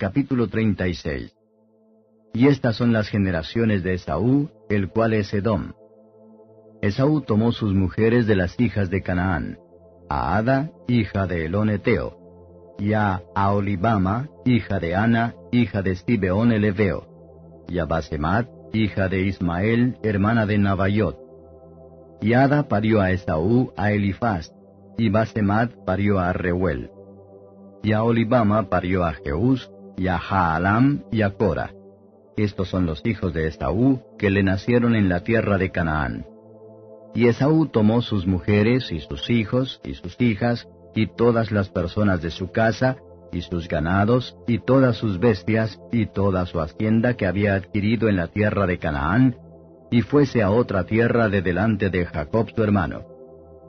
Capítulo 36 Y estas son las generaciones de Esaú, el cual es Edom. Esaú tomó sus mujeres de las hijas de Canaán, a Ada, hija de Eloneteo, y a Aolibama, hija de Ana, hija de Stibeón el Eveo, y a Basemat, hija de Ismael, hermana de Nabayot. Y Ada parió a Esaú a Elifaz, y Basemat parió a Reuel. Y a Olibama parió a Jeús, y a Jaalam y a Cora. Estos son los hijos de Esaú que le nacieron en la tierra de Canaán. Y Esaú tomó sus mujeres y sus hijos y sus hijas y todas las personas de su casa y sus ganados y todas sus bestias y toda su hacienda que había adquirido en la tierra de Canaán, y fuese a otra tierra de delante de Jacob su hermano.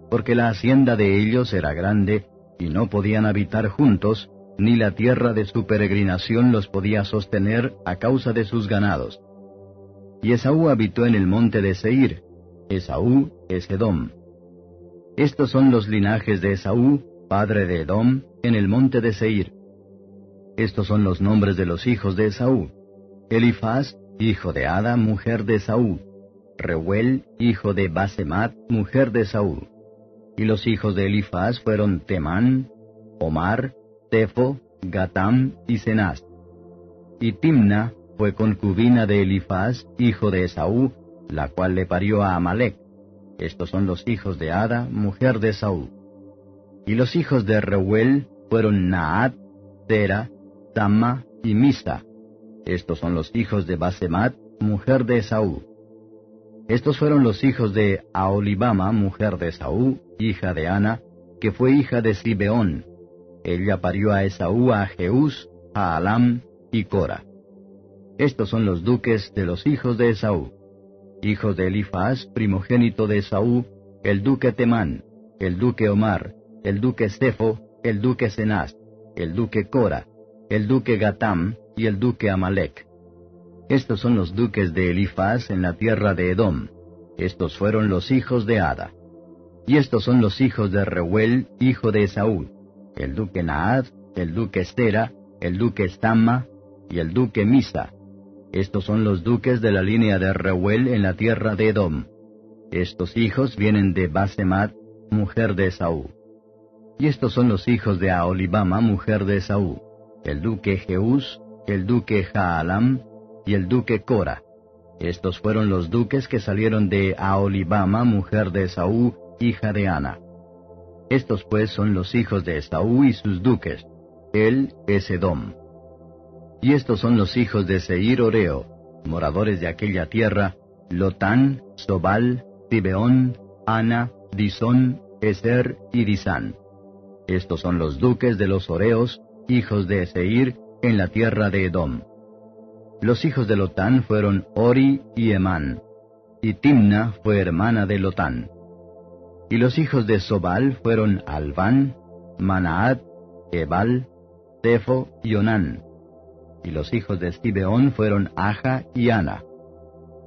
Porque la hacienda de ellos era grande, y no podían habitar juntos, ni la tierra de su peregrinación los podía sostener a causa de sus ganados. Y Esaú habitó en el monte de Seir. Esaú es Edom. Estos son los linajes de Esaú, padre de Edom, en el monte de Seir. Estos son los nombres de los hijos de Esaú. Elifaz, hijo de Ada, mujer de Esaú. Reuel, hijo de Basemat, mujer de Esaú. Y los hijos de Elifaz fueron Temán, Omar, Tefo, Gatam y Cenaz. Y Timna fue concubina de Elifaz, hijo de Esaú, la cual le parió a Amalek. Estos son los hijos de Ada, mujer de Esaú. Y los hijos de Reuel fueron Naat, Tera, Tama y Misa. Estos son los hijos de Basemat, mujer de Esaú. Estos fueron los hijos de Aolibama, mujer de Esaú, hija de Ana, que fue hija de Sibeón, ella parió a Esaú a Jeús, a Alam y Cora. Estos son los duques de los hijos de Esaú. Hijos de Elifaz, primogénito de Esaú, el duque Temán, el duque Omar, el duque Stefo, el duque Cenaz, el duque Cora, el duque Gatam y el duque Amalek. Estos son los duques de Elifaz en la tierra de Edom. Estos fueron los hijos de Ada. Y estos son los hijos de Reuel, hijo de Esaú el duque Naad, el duque Estera, el duque Estamma y el duque Misa. Estos son los duques de la línea de Reuel en la tierra de Edom. Estos hijos vienen de Basemat, mujer de Esaú. Y estos son los hijos de Aolibama, mujer de Esaú, el duque Jeús, el duque Jaalam y el duque Cora. Estos fueron los duques que salieron de Aolibama, mujer de Esaú, hija de Ana. Estos pues son los hijos de Esaú y sus duques. Él es Edom. Y estos son los hijos de Seir Oreo, moradores de aquella tierra, Lotán, Sobal, Tibeón, Ana, Disón, Eser y Disán. Estos son los duques de los Oreos, hijos de Seir, en la tierra de Edom. Los hijos de Lotán fueron Ori y Emán, y Timna fue hermana de Lotán. Y los hijos de Sobal fueron Alván, Manaat, Ebal, Tefo y Onán. Y los hijos de Estibeón fueron Aja y Ana.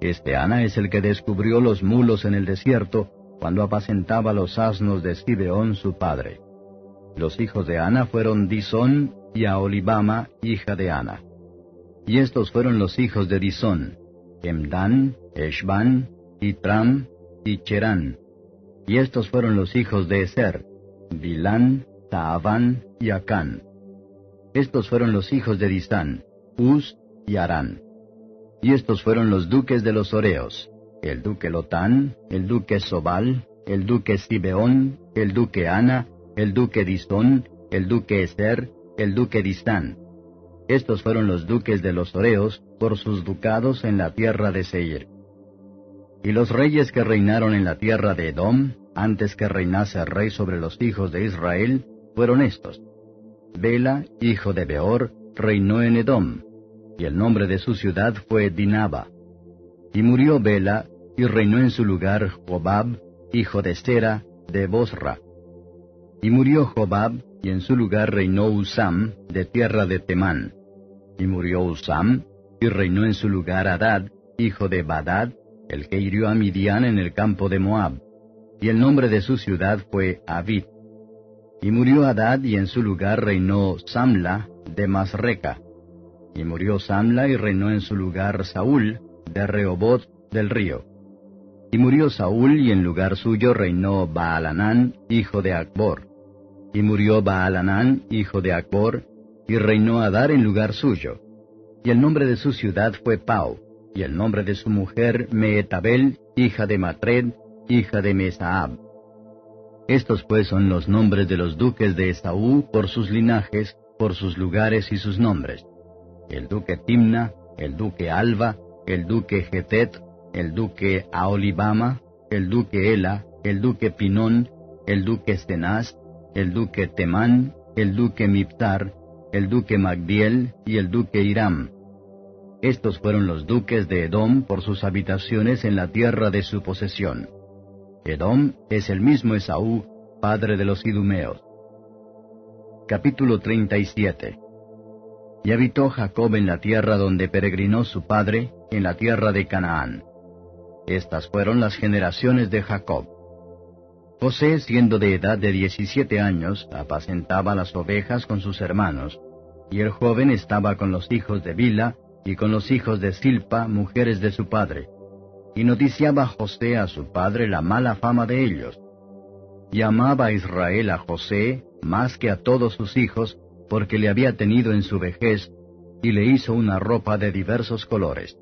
Este Ana es el que descubrió los mulos en el desierto cuando apacentaba los asnos de Estibeón su padre. Los hijos de Ana fueron Disón y Aolibama, hija de Ana. Y estos fueron los hijos de Disón, Emdan, Eshban, Itram y Cherán. Y estos fueron los hijos de Eser, Bilán, Taaván y Acán. Estos fueron los hijos de Disán, Uz y Arán. Y estos fueron los duques de los Oreos, el duque Lotán, el duque Sobal, el duque Sibeón, el duque Ana, el duque Disón, el duque Eser, el duque Distán. Estos fueron los duques de los Oreos por sus ducados en la tierra de Seir. Y los reyes que reinaron en la tierra de Edom, antes que reinase rey sobre los hijos de Israel, fueron estos. Bela, hijo de Beor, reinó en Edom, y el nombre de su ciudad fue Dinaba. Y murió Bela, y reinó en su lugar Jobab, hijo de Sera, de Bosra. Y murió Jobab, y en su lugar reinó Usam, de tierra de Temán. Y murió Usam, y reinó en su lugar Adad, hijo de Badad, el que hirió a Midian en el campo de Moab. Y el nombre de su ciudad fue Abid. Y murió Adad, y en su lugar reinó Samla, de Masreca. Y murió Samla, y reinó en su lugar Saúl, de Rehobot del río. Y murió Saúl, y en lugar suyo reinó Baalanán, hijo de Acbor. Y murió Baalanán, hijo de Acbor, y reinó Adar en lugar suyo. Y el nombre de su ciudad fue Pau, y el nombre de su mujer Meetabel, hija de Matred, hija de Mesaab. Estos pues son los nombres de los duques de Esaú por sus linajes, por sus lugares y sus nombres. El duque Timna, el duque Alba, el duque Getet, el duque Aolibama, el duque Ela, el duque Pinón, el duque Stenaz, el duque Temán, el duque Miptar, el duque Magdiel y el duque Hiram. Estos fueron los duques de Edom por sus habitaciones en la tierra de su posesión. Edom es el mismo Esaú, padre de los idumeos. Capítulo 37 Y habitó Jacob en la tierra donde peregrinó su padre, en la tierra de Canaán. Estas fueron las generaciones de Jacob. José, siendo de edad de diecisiete años, apacentaba las ovejas con sus hermanos, y el joven estaba con los hijos de Bila y con los hijos de Silpa, mujeres de su padre. Y noticiaba José a su padre la mala fama de ellos. Y amaba a Israel a José más que a todos sus hijos, porque le había tenido en su vejez, y le hizo una ropa de diversos colores.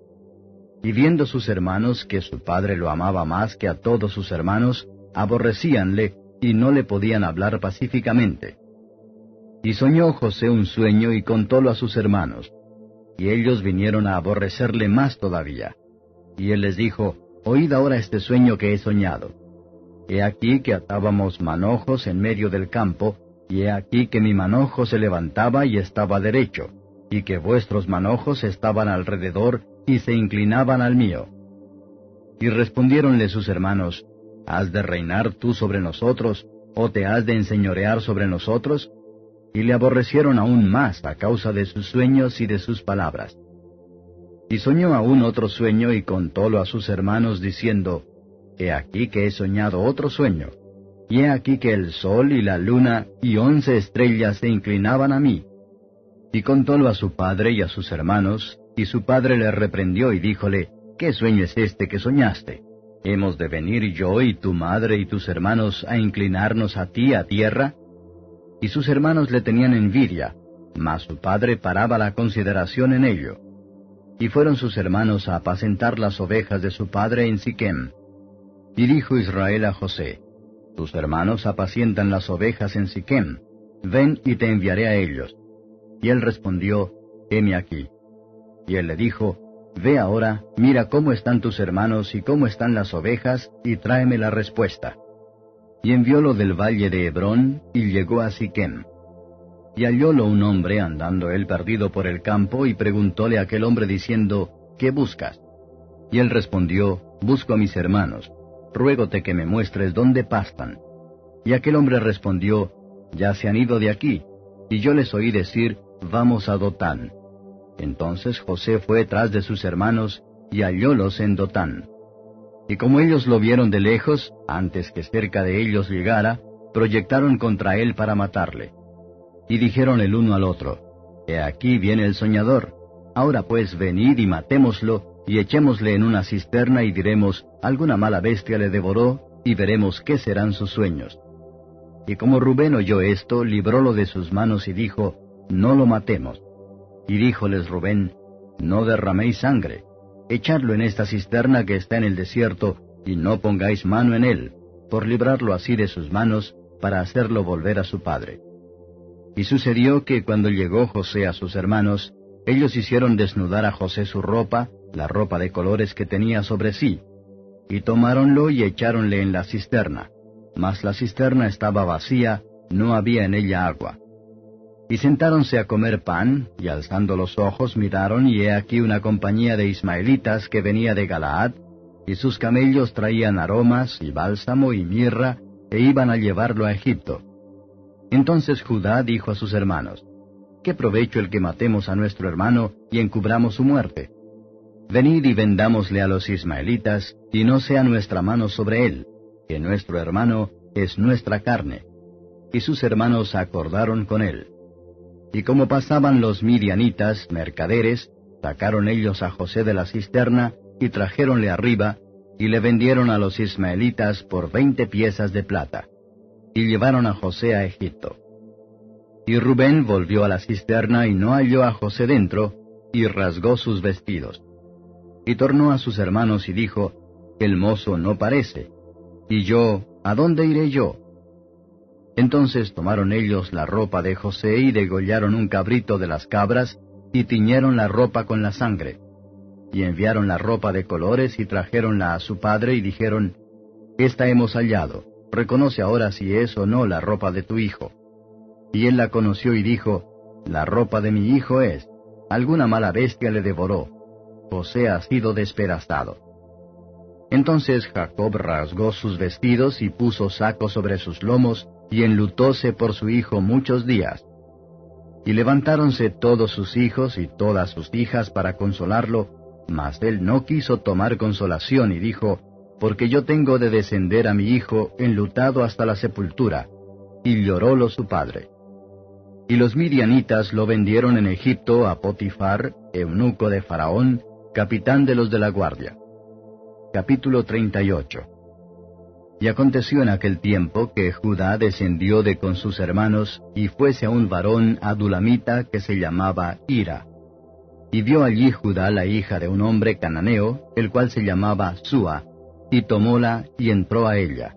Y viendo sus hermanos que su padre lo amaba más que a todos sus hermanos, aborrecíanle y no le podían hablar pacíficamente. Y soñó José un sueño y contólo a sus hermanos. Y ellos vinieron a aborrecerle más todavía. Y él les dijo, Oíd ahora este sueño que he soñado. He aquí que atábamos manojos en medio del campo, y he aquí que mi manojo se levantaba y estaba derecho, y que vuestros manojos estaban alrededor y se inclinaban al mío. Y respondiéronle sus hermanos, ¿Has de reinar tú sobre nosotros, o te has de enseñorear sobre nosotros? Y le aborrecieron aún más a causa de sus sueños y de sus palabras. Y soñó aún otro sueño y contólo a sus hermanos diciendo, He aquí que he soñado otro sueño, y he aquí que el sol y la luna y once estrellas se inclinaban a mí. Y contólo a su padre y a sus hermanos, y su padre le reprendió y díjole, ¿Qué sueño es este que soñaste? ¿Hemos de venir yo y tu madre y tus hermanos a inclinarnos a ti a tierra? Y sus hermanos le tenían envidia, mas su padre paraba la consideración en ello. Y fueron sus hermanos a apacentar las ovejas de su padre en Siquem. Y dijo Israel a José, Tus hermanos apacientan las ovejas en Siquem, ven y te enviaré a ellos. Y él respondió, Heme aquí. Y él le dijo, Ve ahora, mira cómo están tus hermanos y cómo están las ovejas, y tráeme la respuesta. Y enviólo del valle de Hebrón, y llegó a Siquem. Y hallólo un hombre andando él perdido por el campo, y preguntóle a aquel hombre diciendo, ¿Qué buscas? Y él respondió, Busco a mis hermanos, ruégote que me muestres dónde pastan. Y aquel hombre respondió, Ya se han ido de aquí, y yo les oí decir, Vamos a Dotán. Entonces José fue tras de sus hermanos y hallólos en Dotán. Y como ellos lo vieron de lejos, antes que cerca de ellos llegara, proyectaron contra él para matarle. Y dijeron el uno al otro, He aquí viene el soñador. Ahora pues venid y matémoslo, y echémosle en una cisterna y diremos, alguna mala bestia le devoró, y veremos qué serán sus sueños. Y como Rubén oyó esto, librólo de sus manos y dijo, No lo matemos. Y díjoles Rubén, No derraméis sangre, echadlo en esta cisterna que está en el desierto, y no pongáis mano en él, por librarlo así de sus manos, para hacerlo volver a su padre. Y sucedió que cuando llegó José a sus hermanos, ellos hicieron desnudar a José su ropa, la ropa de colores que tenía sobre sí, y tomáronlo y echáronle en la cisterna. Mas la cisterna estaba vacía, no había en ella agua. Y sentáronse a comer pan, y alzando los ojos miraron, y he aquí una compañía de ismaelitas que venía de Galaad, y sus camellos traían aromas, y bálsamo, y mirra, e iban a llevarlo a Egipto. Entonces Judá dijo a sus hermanos, ¿Qué provecho el que matemos a nuestro hermano y encubramos su muerte? Venid y vendámosle a los ismaelitas, y no sea nuestra mano sobre él, que nuestro hermano es nuestra carne. Y sus hermanos acordaron con él. Y como pasaban los midianitas, mercaderes, sacaron ellos a José de la cisterna, y trajéronle arriba, y le vendieron a los ismaelitas por veinte piezas de plata. Y llevaron a José a Egipto. Y Rubén volvió a la cisterna y no halló a José dentro, y rasgó sus vestidos. Y tornó a sus hermanos y dijo, El mozo no parece. Y yo, ¿a dónde iré yo? Entonces tomaron ellos la ropa de José y degollaron un cabrito de las cabras, y tiñeron la ropa con la sangre. Y enviaron la ropa de colores y trajeronla a su padre y dijeron, Esta hemos hallado, reconoce ahora si es o no la ropa de tu hijo. Y él la conoció y dijo, La ropa de mi hijo es, alguna mala bestia le devoró, José ha sido despedazado. Entonces Jacob rasgó sus vestidos y puso saco sobre sus lomos, y enlutóse por su hijo muchos días. Y levantáronse todos sus hijos y todas sus hijas para consolarlo, mas él no quiso tomar consolación y dijo, Porque yo tengo de descender a mi hijo enlutado hasta la sepultura. Y llorólo su padre. Y los midianitas lo vendieron en Egipto a Potifar, eunuco de Faraón, capitán de los de la guardia. Capítulo 38 y aconteció en aquel tiempo que Judá descendió de con sus hermanos, y fuese a un varón adulamita que se llamaba Ira. Y vio allí Judá la hija de un hombre cananeo, el cual se llamaba Sua, y tomóla y entró a ella,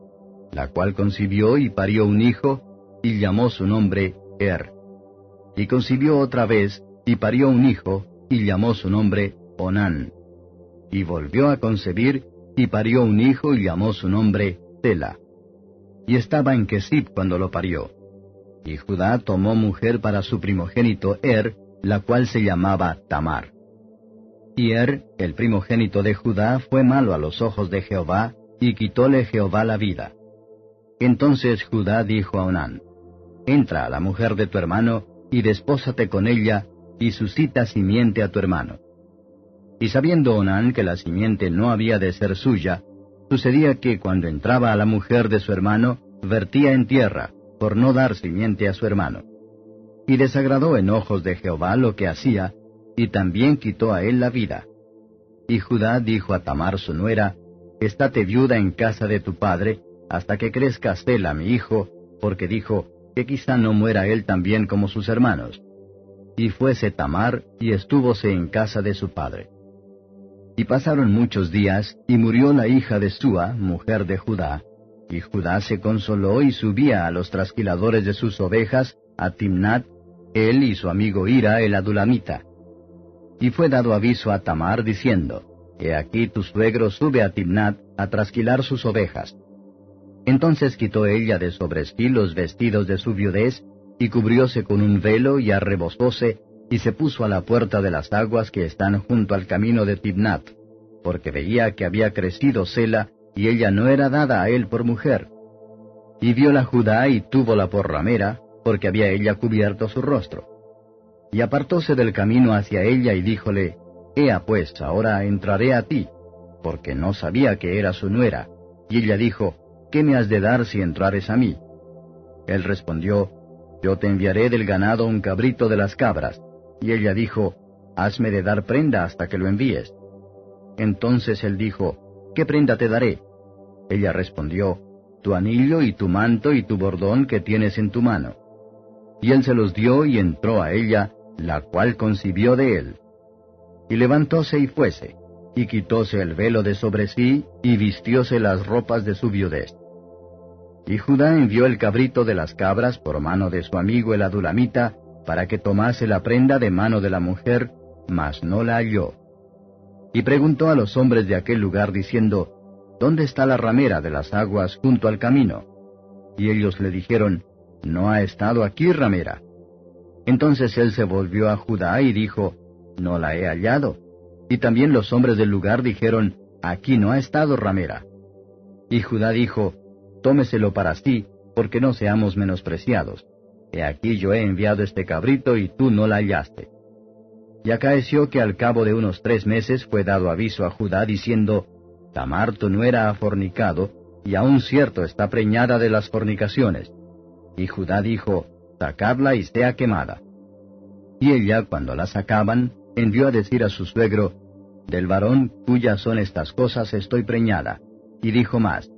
la cual concibió y parió un hijo, y llamó su nombre Er. Y concibió otra vez, y parió un hijo, y llamó su nombre Onán. Y volvió a concebir, y parió un hijo, y llamó su nombre y estaba en Kesib cuando lo parió. Y Judá tomó mujer para su primogénito Er, la cual se llamaba Tamar. Y Er, el primogénito de Judá, fue malo a los ojos de Jehová, y quitóle Jehová la vida. Entonces Judá dijo a Onán, Entra a la mujer de tu hermano, y despósate con ella, y suscita simiente a tu hermano. Y sabiendo Onán que la simiente no había de ser suya, Sucedía que cuando entraba a la mujer de su hermano, vertía en tierra, por no dar simiente a su hermano. Y desagradó en ojos de Jehová lo que hacía, y también quitó a él la vida. Y Judá dijo a Tamar su nuera, Estate viuda en casa de tu padre, hasta que crezca Sela mi hijo, porque dijo, que quizá no muera él también como sus hermanos. Y fuese Tamar, y estúvose en casa de su padre. Y pasaron muchos días, y murió la hija de Sua, mujer de Judá. Y Judá se consoló y subía a los trasquiladores de sus ovejas, a Timnat, él y su amigo Ira el adulamita. Y fue dado aviso a Tamar diciendo, He aquí tu suegro sube a Timnat a trasquilar sus ovejas. Entonces quitó ella de sobre sí los vestidos de su viudez, y cubrióse con un velo y arrebosóse, y se puso a la puerta de las aguas que están junto al camino de Tibnat, porque veía que había crecido Sela, y ella no era dada a él por mujer. Y viola Judá y túvola por ramera, porque había ella cubierto su rostro. Y apartóse del camino hacia ella y díjole, Ea pues, ahora entraré a ti, porque no sabía que era su nuera. Y ella dijo, ¿Qué me has de dar si entrares a mí? Él respondió, Yo te enviaré del ganado un cabrito de las cabras. Y ella dijo, Hazme de dar prenda hasta que lo envíes. Entonces él dijo, ¿Qué prenda te daré? Ella respondió, Tu anillo y tu manto y tu bordón que tienes en tu mano. Y él se los dio y entró a ella, la cual concibió de él. Y levantóse y fuese, y quitóse el velo de sobre sí, y vistióse las ropas de su viudez. Y Judá envió el cabrito de las cabras por mano de su amigo el adulamita, para que tomase la prenda de mano de la mujer, mas no la halló. Y preguntó a los hombres de aquel lugar diciendo, ¿Dónde está la ramera de las aguas junto al camino? Y ellos le dijeron, No ha estado aquí ramera. Entonces él se volvió a Judá y dijo, No la he hallado. Y también los hombres del lugar dijeron, Aquí no ha estado ramera. Y Judá dijo, Tómeselo para sí, porque no seamos menospreciados. He aquí yo he enviado este cabrito y tú no la hallaste. Y acaeció que al cabo de unos tres meses fue dado aviso a Judá diciendo, Tamar tu nuera ha fornicado, y aún cierto está preñada de las fornicaciones. Y Judá dijo, Sacadla y sea quemada. Y ella, cuando la sacaban, envió a decir a su suegro, Del varón cuyas son estas cosas estoy preñada. Y dijo más,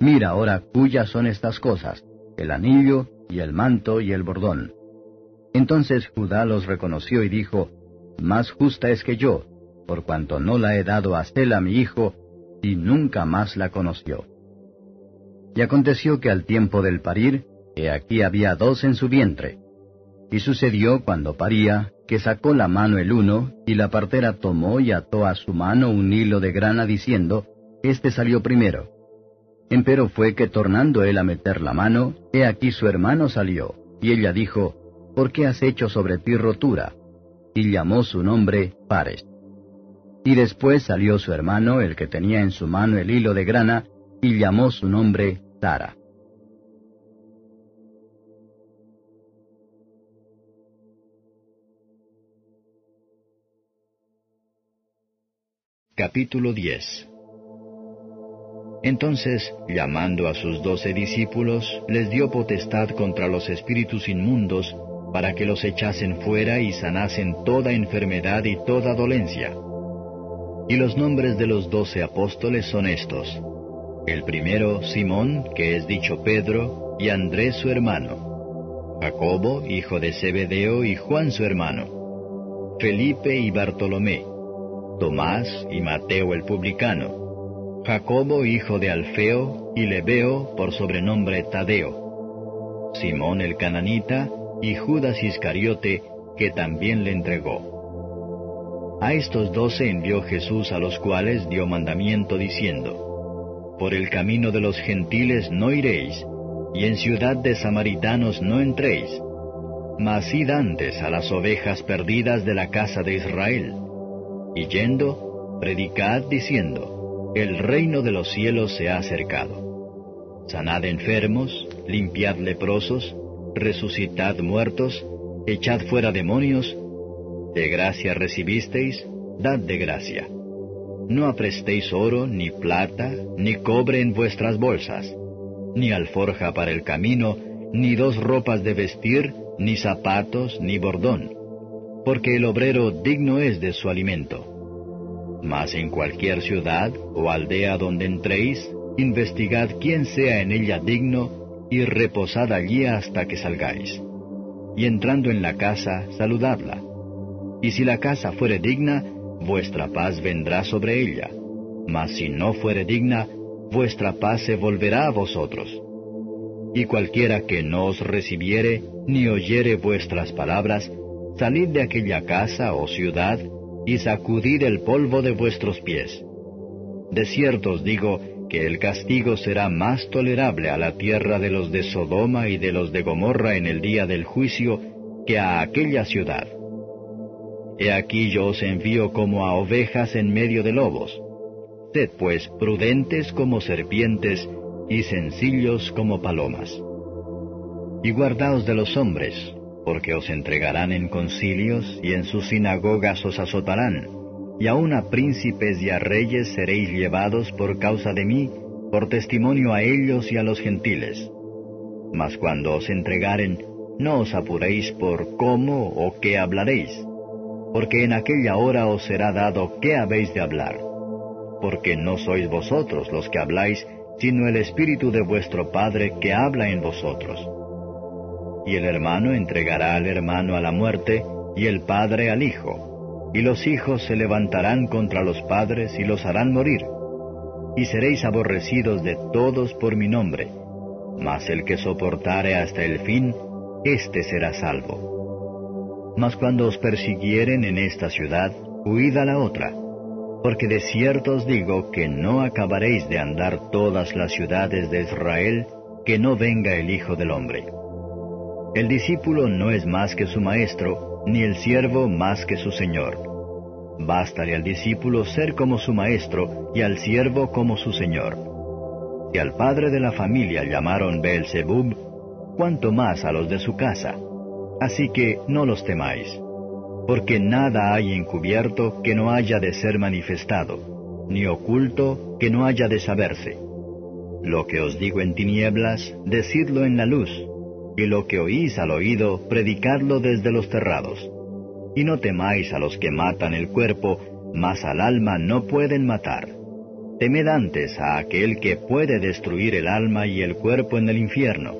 Mira ahora cuyas son estas cosas, el anillo, y el manto, y el bordón. Entonces Judá los reconoció y dijo, Más justa es que yo, por cuanto no la he dado a Sela mi hijo, y nunca más la conoció. Y aconteció que al tiempo del parir, he aquí había dos en su vientre. Y sucedió cuando paría, que sacó la mano el uno, y la partera tomó y ató a su mano un hilo de grana, diciendo, Este salió primero. Empero fue que tornando él a meter la mano, he aquí su hermano salió, y ella dijo, ¿Por qué has hecho sobre ti rotura? Y llamó su nombre Pares. Y después salió su hermano, el que tenía en su mano el hilo de grana, y llamó su nombre Tara. Capítulo 10 Entonces, llamando a sus doce discípulos, les dio potestad contra los espíritus inmundos, para que los echasen fuera y sanasen toda enfermedad y toda dolencia. Y los nombres de los doce apóstoles son estos. El primero, Simón, que es dicho Pedro, y Andrés su hermano. Jacobo, hijo de Zebedeo, y Juan su hermano. Felipe y Bartolomé Tomás y Mateo el publicano, Jacobo hijo de Alfeo y Lebeo por sobrenombre Tadeo, Simón el cananita y Judas Iscariote que también le entregó. A estos doce envió Jesús a los cuales dio mandamiento diciendo, Por el camino de los gentiles no iréis, y en ciudad de samaritanos no entréis, mas id antes a las ovejas perdidas de la casa de Israel y yendo, predicad diciendo, el reino de los cielos se ha acercado. Sanad enfermos, limpiad leprosos, resucitad muertos, echad fuera demonios, de gracia recibisteis, dad de gracia. No aprestéis oro, ni plata, ni cobre en vuestras bolsas, ni alforja para el camino, ni dos ropas de vestir, ni zapatos, ni bordón porque el obrero digno es de su alimento. Mas en cualquier ciudad o aldea donde entréis, investigad quién sea en ella digno, y reposad allí hasta que salgáis. Y entrando en la casa, saludadla. Y si la casa fuere digna, vuestra paz vendrá sobre ella. Mas si no fuere digna, vuestra paz se volverá a vosotros. Y cualquiera que no os recibiere, ni oyere vuestras palabras, Salid de aquella casa o ciudad y sacudid el polvo de vuestros pies. De cierto os digo que el castigo será más tolerable a la tierra de los de Sodoma y de los de Gomorra en el día del juicio que a aquella ciudad. He aquí yo os envío como a ovejas en medio de lobos. Sed pues prudentes como serpientes y sencillos como palomas. Y guardaos de los hombres, porque os entregarán en concilios y en sus sinagogas os azotarán, y aun a príncipes y a reyes seréis llevados por causa de mí, por testimonio a ellos y a los gentiles. Mas cuando os entregaren, no os apuréis por cómo o qué hablaréis, porque en aquella hora os será dado qué habéis de hablar, porque no sois vosotros los que habláis, sino el Espíritu de vuestro Padre que habla en vosotros y el hermano entregará al hermano a la muerte, y el padre al hijo, y los hijos se levantarán contra los padres y los harán morir. Y seréis aborrecidos de todos por mi nombre, mas el que soportare hasta el fin, éste será salvo. Mas cuando os persiguieren en esta ciudad, huid a la otra, porque de cierto os digo que no acabaréis de andar todas las ciudades de Israel, que no venga el Hijo del Hombre. El discípulo no es más que su maestro, ni el siervo más que su señor. Bástale al discípulo ser como su maestro y al siervo como su señor. Si al padre de la familia llamaron Beelzebub, cuanto más a los de su casa. Así que no los temáis, porque nada hay encubierto que no haya de ser manifestado, ni oculto que no haya de saberse. Lo que os digo en tinieblas, decidlo en la luz, y lo que oís al oído, predicadlo desde los terrados. Y no temáis a los que matan el cuerpo, mas al alma no pueden matar. Temed antes a aquel que puede destruir el alma y el cuerpo en el infierno.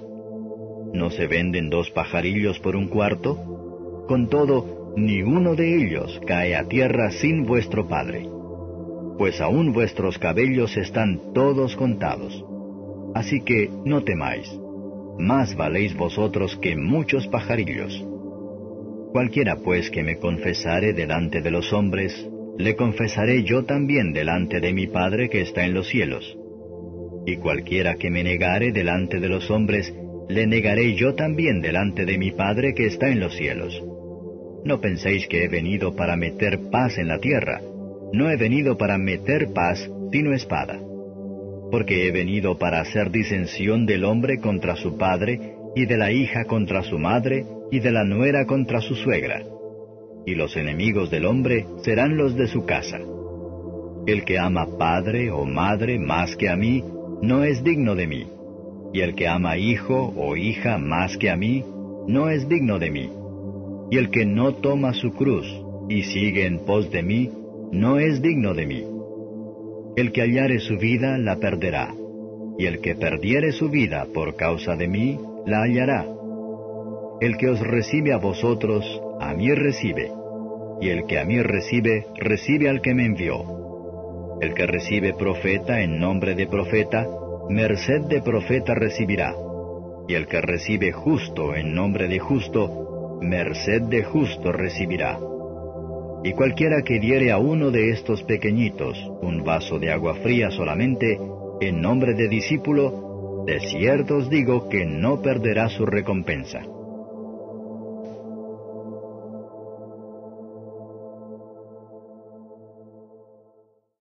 ¿No se venden dos pajarillos por un cuarto? Con todo, ni uno de ellos cae a tierra sin vuestro Padre. Pues aún vuestros cabellos están todos contados. Así que no temáis. Más valéis vosotros que muchos pajarillos. Cualquiera pues que me confesare delante de los hombres, le confesaré yo también delante de mi Padre que está en los cielos. Y cualquiera que me negare delante de los hombres, le negaré yo también delante de mi Padre que está en los cielos. No penséis que he venido para meter paz en la tierra. No he venido para meter paz, sino espada. Porque he venido para hacer disensión del hombre contra su padre, y de la hija contra su madre, y de la nuera contra su suegra y los enemigos del hombre serán los de su casa. El que ama padre o madre más que a mí, no es digno de mí, y el que ama hijo o hija más que a mí, no es digno de mí. Y el que no toma su cruz y sigue en pos de mí, no es digno de mí. El que hallare su vida la perderá, y el que perdiere su vida por causa de mí, la hallará. El que os recibe a vosotros, a mí recibe, y el que a mí recibe, recibe al que me envió. El que recibe profeta en nombre de profeta, merced de profeta recibirá. Y el que recibe justo en nombre de justo, merced de justo recibirá. Y cualquiera que diere a uno de estos pequeñitos un vaso de agua fría solamente, en nombre de discípulo, de cierto os digo que no perderá su recompensa.